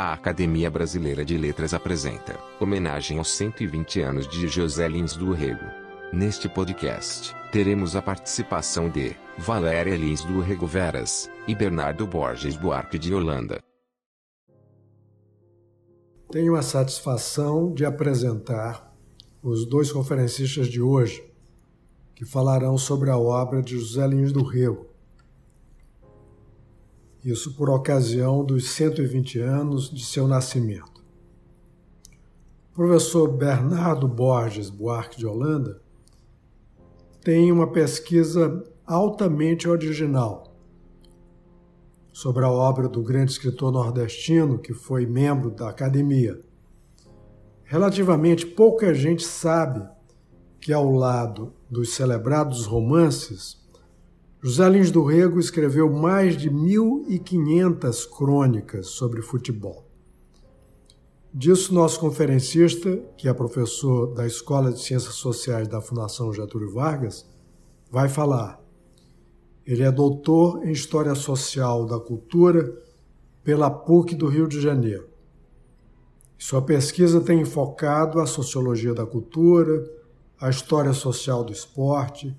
A Academia Brasileira de Letras apresenta homenagem aos 120 anos de José Lins do Rego. Neste podcast, teremos a participação de Valéria Lins do Rego Veras e Bernardo Borges Buarque de Holanda. Tenho a satisfação de apresentar os dois conferencistas de hoje, que falarão sobre a obra de José Lins do Rego, isso por ocasião dos 120 anos de seu nascimento. O professor Bernardo Borges Buarque de Holanda tem uma pesquisa altamente original sobre a obra do grande escritor nordestino que foi membro da academia. Relativamente pouca gente sabe que, ao lado dos celebrados romances, José Lins do Rego escreveu mais de 1.500 crônicas sobre futebol. Disso, nosso conferencista, que é professor da Escola de Ciências Sociais da Fundação Getúlio Vargas, vai falar. Ele é doutor em História Social da Cultura pela PUC do Rio de Janeiro. Sua pesquisa tem enfocado a sociologia da cultura, a história social do esporte,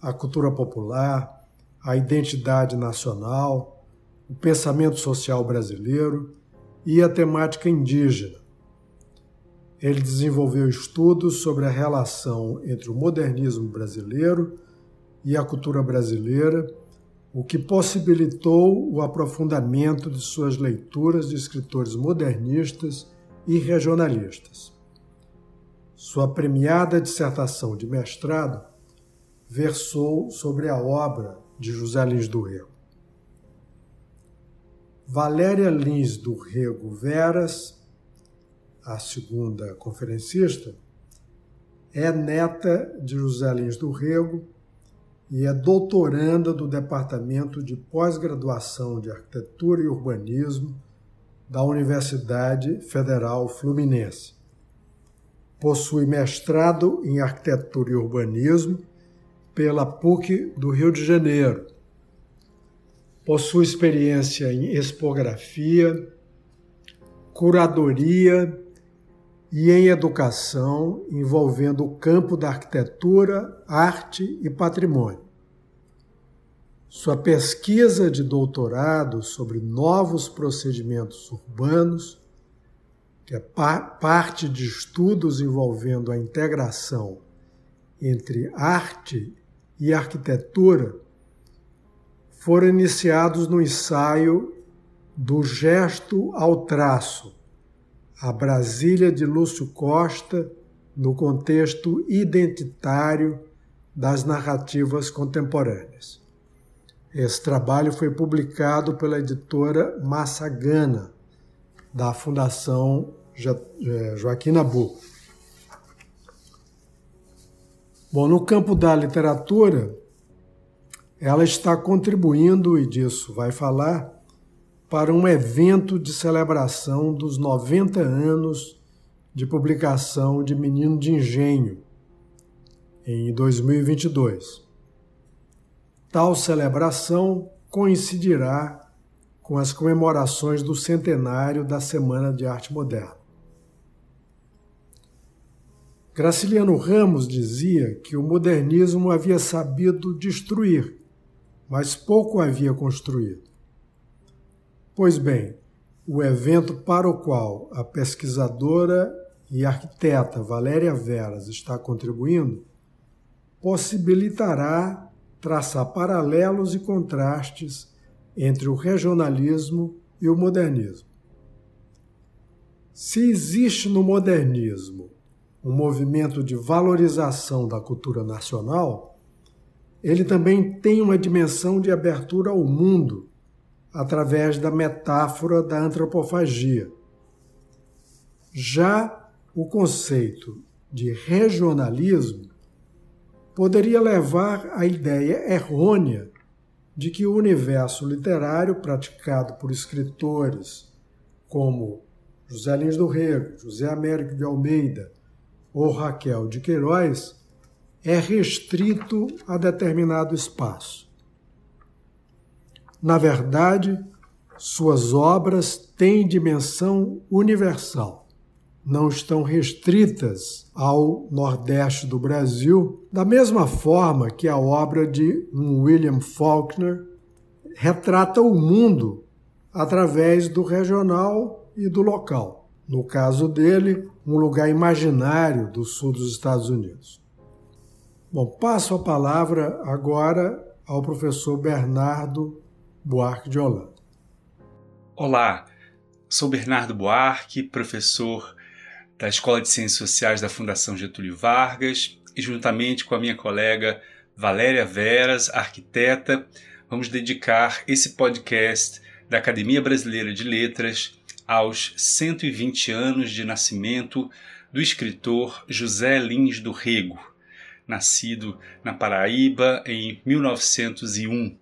a cultura popular, a identidade nacional, o pensamento social brasileiro e a temática indígena. Ele desenvolveu estudos sobre a relação entre o modernismo brasileiro e a cultura brasileira, o que possibilitou o aprofundamento de suas leituras de escritores modernistas e regionalistas. Sua premiada dissertação de mestrado versou sobre a obra de José Lins do Rego. Valéria Lins do Rego Veras, a segunda conferencista, é neta de José Lins do Rego e é doutoranda do Departamento de Pós-Graduação de Arquitetura e Urbanismo da Universidade Federal Fluminense. Possui mestrado em Arquitetura e Urbanismo pela PUC do Rio de Janeiro. Possui experiência em expografia, curadoria e em educação envolvendo o campo da arquitetura, arte e patrimônio. Sua pesquisa de doutorado sobre novos procedimentos urbanos, que é parte de estudos envolvendo a integração entre arte e arquitetura foram iniciados no ensaio do gesto ao traço, a Brasília de Lúcio Costa no contexto identitário das narrativas contemporâneas. Esse trabalho foi publicado pela editora Massagana, da Fundação eh, Joaquim Nabuco. Bom, no campo da literatura, ela está contribuindo, e disso vai falar, para um evento de celebração dos 90 anos de publicação de Menino de Engenho, em 2022. Tal celebração coincidirá com as comemorações do centenário da Semana de Arte Moderna. Graciliano Ramos dizia que o modernismo havia sabido destruir, mas pouco havia construído. Pois bem, o evento para o qual a pesquisadora e arquiteta Valéria Veras está contribuindo possibilitará traçar paralelos e contrastes entre o regionalismo e o modernismo. Se existe no modernismo um movimento de valorização da cultura nacional, ele também tem uma dimensão de abertura ao mundo através da metáfora da antropofagia. Já o conceito de regionalismo poderia levar à ideia errônea de que o universo literário praticado por escritores como José Lins do Rego, José Américo de Almeida, ou Raquel de Queiroz é restrito a determinado espaço. Na verdade, Suas obras têm dimensão universal. Não estão restritas ao Nordeste do Brasil, da mesma forma que a obra de William Faulkner retrata o mundo através do regional e do local. No caso dele, um lugar imaginário do sul dos Estados Unidos. Bom, passo a palavra agora ao professor Bernardo Buarque de Holanda. Olá, sou Bernardo Buarque, professor da Escola de Ciências Sociais da Fundação Getúlio Vargas e juntamente com a minha colega Valéria Veras, arquiteta, vamos dedicar esse podcast da Academia Brasileira de Letras aos 120 anos de nascimento do escritor José Lins do Rego, nascido na Paraíba em 1901.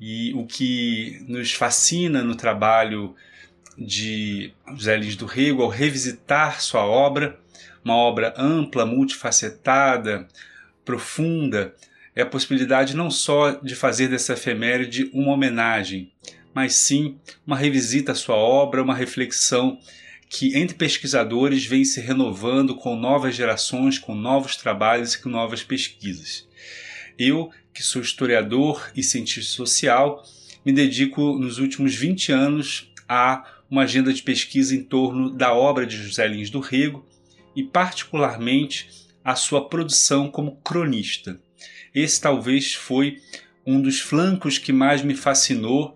E o que nos fascina no trabalho de José Lins do Rego ao revisitar sua obra, uma obra ampla, multifacetada, profunda, é a possibilidade não só de fazer dessa efeméride uma homenagem, mas sim uma revisita à sua obra, uma reflexão que entre pesquisadores vem se renovando com novas gerações, com novos trabalhos e com novas pesquisas. Eu, que sou historiador e cientista social, me dedico nos últimos 20 anos a uma agenda de pesquisa em torno da obra de José Lins do Rego e, particularmente, a sua produção como cronista. Esse talvez foi um dos flancos que mais me fascinou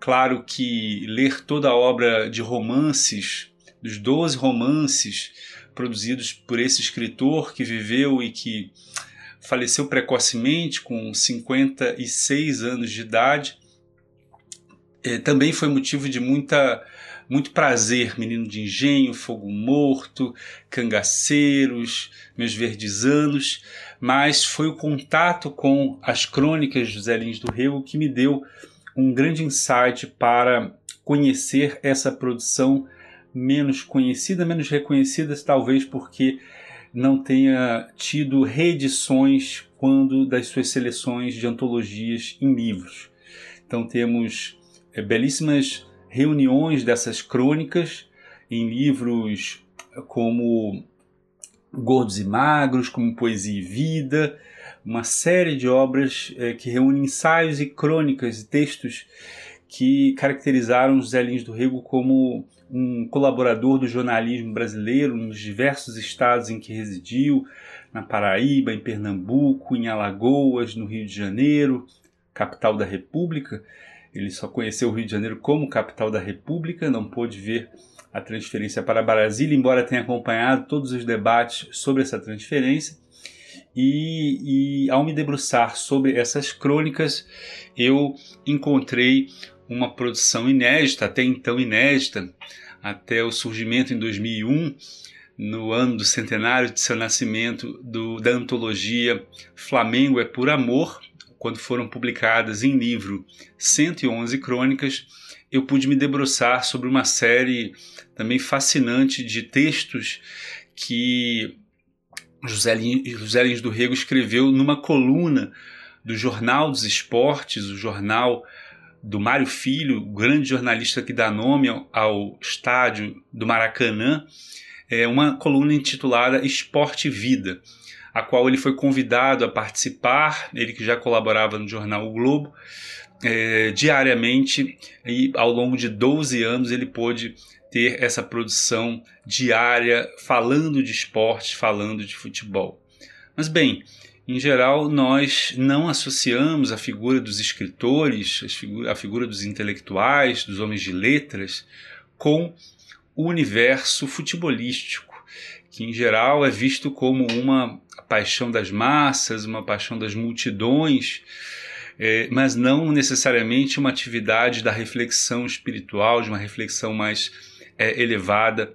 Claro que ler toda a obra de romances, dos 12 romances produzidos por esse escritor que viveu e que faleceu precocemente, com 56 anos de idade, é, também foi motivo de muita, muito prazer. Menino de Engenho, Fogo Morto, Cangaceiros, Meus Verdes Anos, mas foi o contato com as crônicas de José Lins do Rego que me deu um grande insight para conhecer essa produção menos conhecida, menos reconhecida, talvez porque não tenha tido reedições quando das suas seleções de antologias em livros. Então temos é, belíssimas reuniões dessas crônicas em livros como Gordos e Magros, como Poesia e Vida, uma série de obras é, que reúnem ensaios e crônicas e textos que caracterizaram José Lins do Rego como um colaborador do jornalismo brasileiro nos diversos estados em que residiu, na Paraíba, em Pernambuco, em Alagoas, no Rio de Janeiro, capital da República. Ele só conheceu o Rio de Janeiro como capital da República, não pôde ver a transferência para Brasília, embora tenha acompanhado todos os debates sobre essa transferência. E, e ao me debruçar sobre essas crônicas, eu encontrei uma produção inédita, até então inédita, até o surgimento em 2001, no ano do centenário de seu nascimento, do, da antologia Flamengo é por Amor, quando foram publicadas em livro 111 crônicas, eu pude me debruçar sobre uma série também fascinante de textos que José Lins, do Rego escreveu numa coluna do Jornal dos Esportes, o jornal do Mário Filho, grande jornalista que dá nome ao, ao estádio do Maracanã, é uma coluna intitulada Esporte e Vida, a qual ele foi convidado a participar, ele que já colaborava no jornal O Globo, é, diariamente e ao longo de 12 anos ele pôde ter essa produção diária falando de esporte, falando de futebol. Mas bem, em geral, nós não associamos a figura dos escritores, a figura dos intelectuais, dos homens de letras, com o universo futebolístico, que em geral é visto como uma paixão das massas, uma paixão das multidões, é, mas não necessariamente uma atividade da reflexão espiritual, de uma reflexão mais é, elevada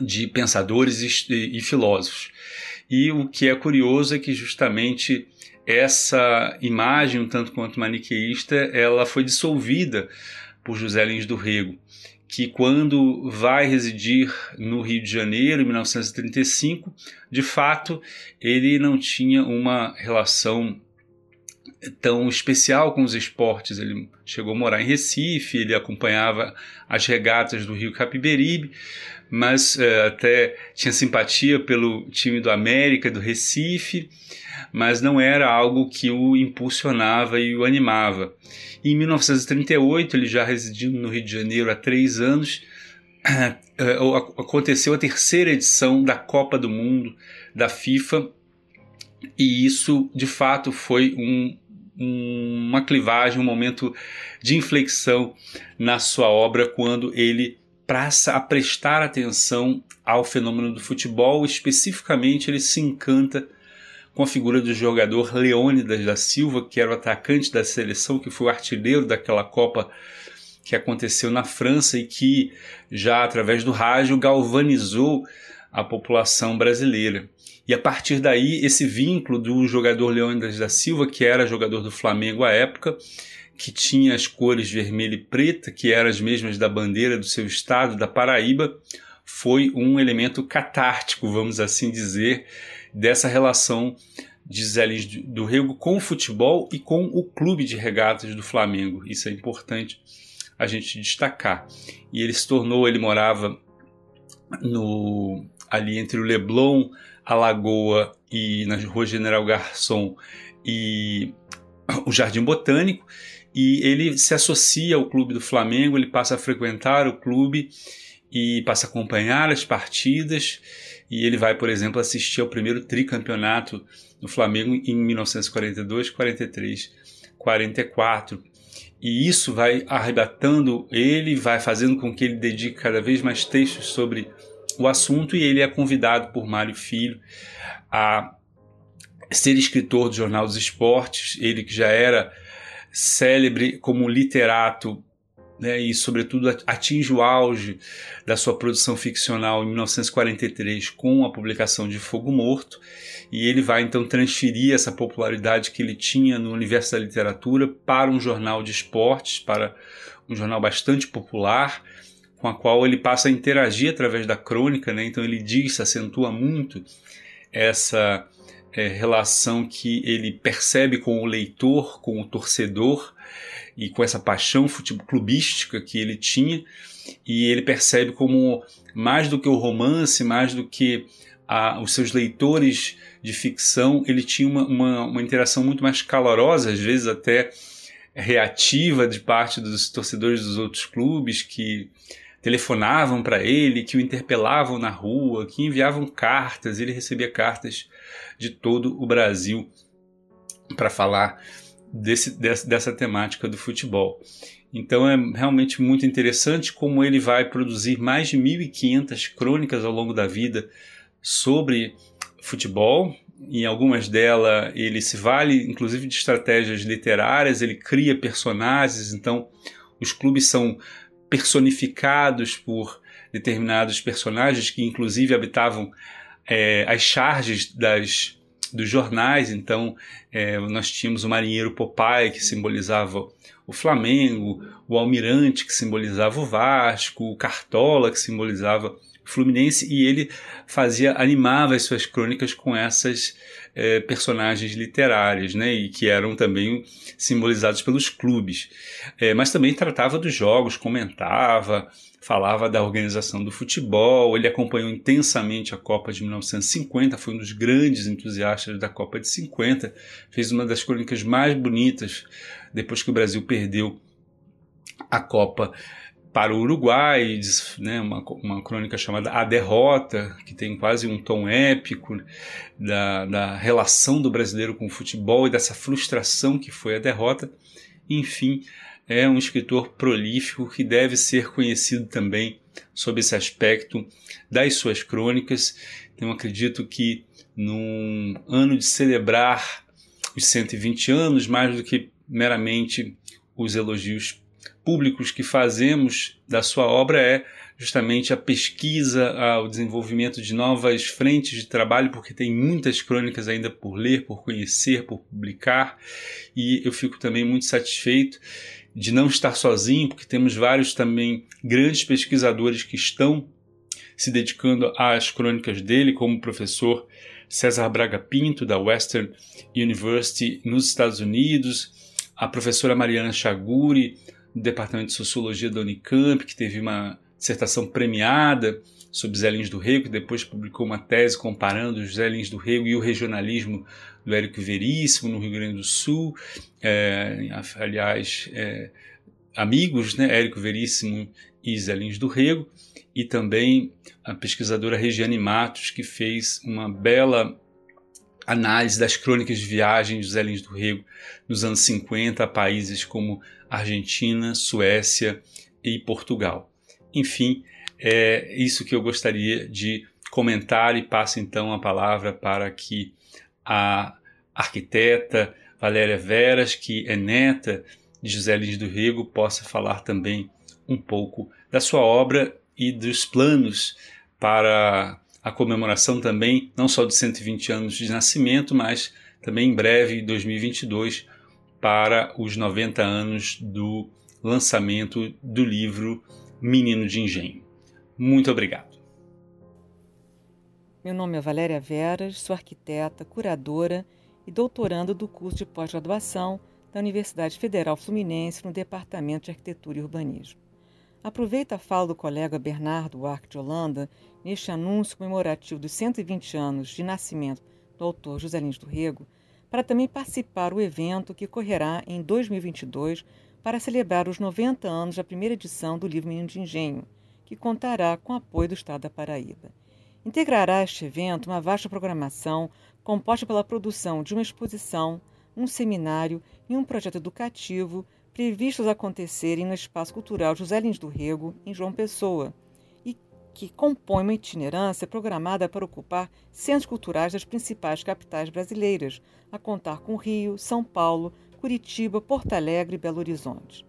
de pensadores e, e filósofos. E o que é curioso é que justamente essa imagem, um tanto quanto maniqueísta, ela foi dissolvida por José Lins do Rego, que quando vai residir no Rio de Janeiro, em 1935, de fato, ele não tinha uma relação tão especial com os esportes. Ele chegou a morar em Recife, ele acompanhava as regatas do Rio Capiberibe, mas é, até tinha simpatia pelo time do América, do Recife, mas não era algo que o impulsionava e o animava. E em 1938, ele já residindo no Rio de Janeiro há três anos, é, aconteceu a terceira edição da Copa do Mundo da FIFA, e isso de fato foi um, um, uma clivagem, um momento de inflexão na sua obra quando ele passa a prestar atenção ao fenômeno do futebol, especificamente ele se encanta com a figura do jogador Leônidas da Silva, que era o atacante da seleção, que foi o artilheiro daquela Copa que aconteceu na França e que já através do rádio galvanizou a população brasileira. E a partir daí, esse vínculo do jogador Leônidas da Silva, que era jogador do Flamengo à época, que tinha as cores vermelha e preta, que eram as mesmas da bandeira do seu estado, da Paraíba, foi um elemento catártico, vamos assim dizer, dessa relação de Zé Lins do Rego com o futebol e com o clube de regatas do Flamengo. Isso é importante a gente destacar. E ele se tornou, ele morava no ali entre o Leblon, a Lagoa e na Rua General Garçom e o Jardim Botânico, e ele se associa ao clube do Flamengo, ele passa a frequentar o clube e passa a acompanhar as partidas, e ele vai, por exemplo, assistir ao primeiro tricampeonato do Flamengo em 1942, 43, 44. E isso vai arrebatando ele, vai fazendo com que ele dedique cada vez mais textos sobre o assunto e ele é convidado por Mário Filho a ser escritor do Jornal dos Esportes, ele que já era célebre como literato né, e, sobretudo, atinge o auge da sua produção ficcional em 1943 com a publicação de Fogo Morto, e ele vai então transferir essa popularidade que ele tinha no universo da literatura para um jornal de esportes, para um jornal bastante popular, com a qual ele passa a interagir através da crônica, né? então ele diz, acentua muito essa é, relação que ele percebe com o leitor, com o torcedor e com essa paixão clubística que ele tinha, e ele percebe como mais do que o romance, mais do que a, os seus leitores de ficção, ele tinha uma, uma, uma interação muito mais calorosa, às vezes até reativa de parte dos torcedores dos outros clubes que telefonavam para ele, que o interpelavam na rua, que enviavam cartas, ele recebia cartas de todo o Brasil para falar desse, dessa temática do futebol. Então é realmente muito interessante como ele vai produzir mais de 1.500 crônicas ao longo da vida sobre futebol. Em algumas delas ele se vale inclusive de estratégias literárias, ele cria personagens, então os clubes são personificados por determinados personagens que inclusive habitavam é, as charges das, dos jornais. Então é, nós tínhamos o marinheiro Popeye que simbolizava o Flamengo, o almirante que simbolizava o Vasco, o Cartola que simbolizava Fluminense e ele fazia animava as suas crônicas com essas é, personagens literárias, né, e que eram também simbolizados pelos clubes. É, mas também tratava dos jogos, comentava, falava da organização do futebol. Ele acompanhou intensamente a Copa de 1950, foi um dos grandes entusiastas da Copa de 50, fez uma das crônicas mais bonitas depois que o Brasil perdeu a Copa para o Uruguai, né, uma, uma crônica chamada A Derrota, que tem quase um tom épico da, da relação do brasileiro com o futebol e dessa frustração que foi a derrota. Enfim, é um escritor prolífico que deve ser conhecido também sob esse aspecto das suas crônicas. Então, acredito que num ano de celebrar os 120 anos, mais do que meramente os elogios públicos que fazemos da sua obra é justamente a pesquisa, o desenvolvimento de novas frentes de trabalho, porque tem muitas crônicas ainda por ler, por conhecer, por publicar, e eu fico também muito satisfeito de não estar sozinho, porque temos vários também grandes pesquisadores que estão se dedicando às crônicas dele, como o professor César Braga Pinto, da Western University, nos Estados Unidos, a professora Mariana Chaguri, do Departamento de Sociologia da Unicamp, que teve uma dissertação premiada sobre Zé Lins do Rego, que depois publicou uma tese comparando os Zé Lins do Rego e o regionalismo do Érico Veríssimo no Rio Grande do Sul. É, aliás, é, amigos, né, Érico Veríssimo e Zé Lins do Rego, e também a pesquisadora Regiane Matos, que fez uma bela análise das crônicas de viagem de Lins do Rego nos anos 50 a países como Argentina, Suécia e Portugal. Enfim, é isso que eu gostaria de comentar e passo então a palavra para que a arquiteta Valéria Veras, que é neta de José Lins do Rego, possa falar também um pouco da sua obra e dos planos para a comemoração também, não só de 120 anos de nascimento, mas também em breve, em 2022, para os 90 anos do lançamento do livro Menino de Engenho. Muito obrigado. Meu nome é Valéria Veras, sou arquiteta, curadora e doutoranda do curso de pós-graduação da Universidade Federal Fluminense no Departamento de Arquitetura e Urbanismo. Aproveito a fala do colega Bernardo Arque de Holanda neste anúncio comemorativo dos 120 anos de nascimento do autor José Lins do Rego para também participar do evento que ocorrerá em 2022 para celebrar os 90 anos da primeira edição do livro Menino de Engenho, que contará com apoio do Estado da Paraíba. Integrará este evento uma vasta programação composta pela produção de uma exposição, um seminário e um projeto educativo previstos acontecerem no Espaço Cultural José Lins do Rego, em João Pessoa, e que compõe uma itinerância programada para ocupar centros culturais das principais capitais brasileiras, a contar com Rio, São Paulo, Curitiba, Porto Alegre e Belo Horizonte.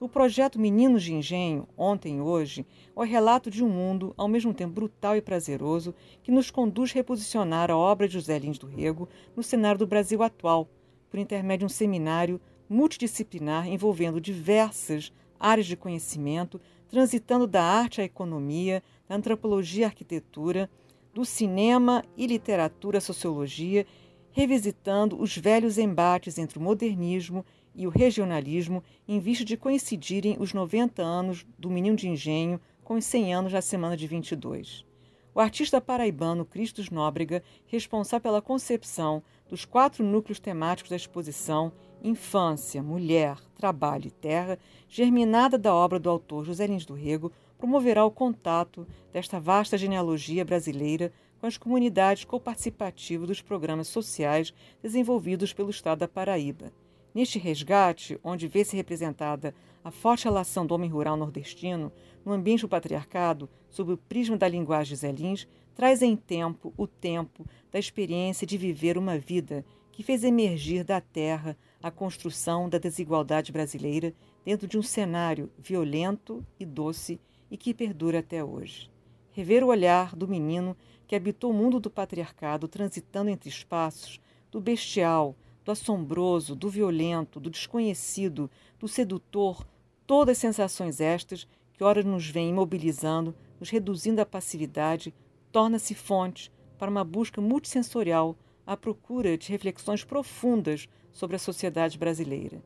O projeto Meninos de Engenho, ontem e hoje, é o relato de um mundo, ao mesmo tempo brutal e prazeroso, que nos conduz a reposicionar a obra de José Lins do Rego no cenário do Brasil atual, por intermédio de um seminário multidisciplinar envolvendo diversas áreas de conhecimento, transitando da arte à economia, da antropologia à arquitetura, do cinema e literatura à sociologia revisitando os velhos embates entre o modernismo e o regionalismo em vista de coincidirem os 90 anos do Menino de Engenho com os 100 anos da semana de 22. O artista paraibano Cristos Nóbrega, responsável pela concepção dos quatro núcleos temáticos da exposição Infância, Mulher, Trabalho e Terra, germinada da obra do autor José Lins do Rego, promoverá o contato desta vasta genealogia brasileira com as comunidades coparticipativas dos programas sociais desenvolvidos pelo Estado da Paraíba. Neste resgate, onde vê-se representada a forte relação do homem rural nordestino no ambiente do patriarcado, sob o prisma da linguagem Zelins, traz em tempo o tempo da experiência de viver uma vida que fez emergir da terra a construção da desigualdade brasileira dentro de um cenário violento e doce e que perdura até hoje. Rever o olhar do menino que habitou o mundo do patriarcado, transitando entre espaços do bestial, do assombroso, do violento, do desconhecido, do sedutor, todas sensações estas que ora nos vêm imobilizando, nos reduzindo à passividade, torna-se fonte para uma busca multissensorial à procura de reflexões profundas sobre a sociedade brasileira.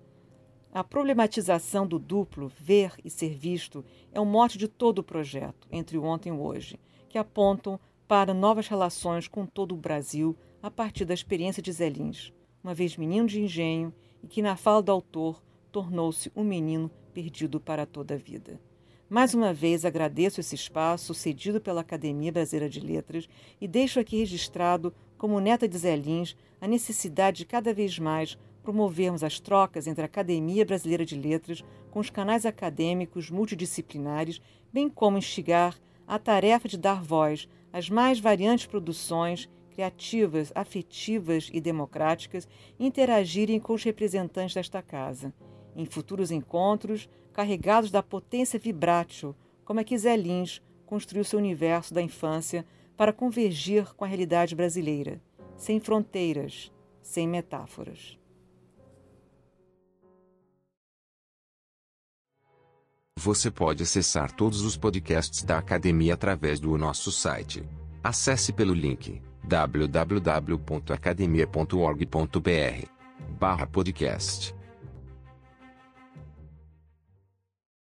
A problematização do duplo, ver e ser visto, é o mote de todo o projeto, entre o ontem e o hoje, que apontam para novas relações com todo o Brasil a partir da experiência de Zé Lins, uma vez menino de engenho e que, na fala do autor, tornou-se um menino perdido para toda a vida. Mais uma vez agradeço esse espaço cedido pela Academia Brasileira de Letras e deixo aqui registrado, como neta de Zé Lins, a necessidade de cada vez mais promovermos as trocas entre a Academia Brasileira de Letras com os canais acadêmicos multidisciplinares, bem como instigar a tarefa de dar voz as mais variantes produções criativas, afetivas e democráticas interagirem com os representantes desta casa, em futuros encontros carregados da potência vibrátil, como é que Zé Lins construiu seu universo da infância para convergir com a realidade brasileira, sem fronteiras, sem metáforas. Você pode acessar todos os podcasts da academia através do nosso site. Acesse pelo link www.academia.org.br/podcast.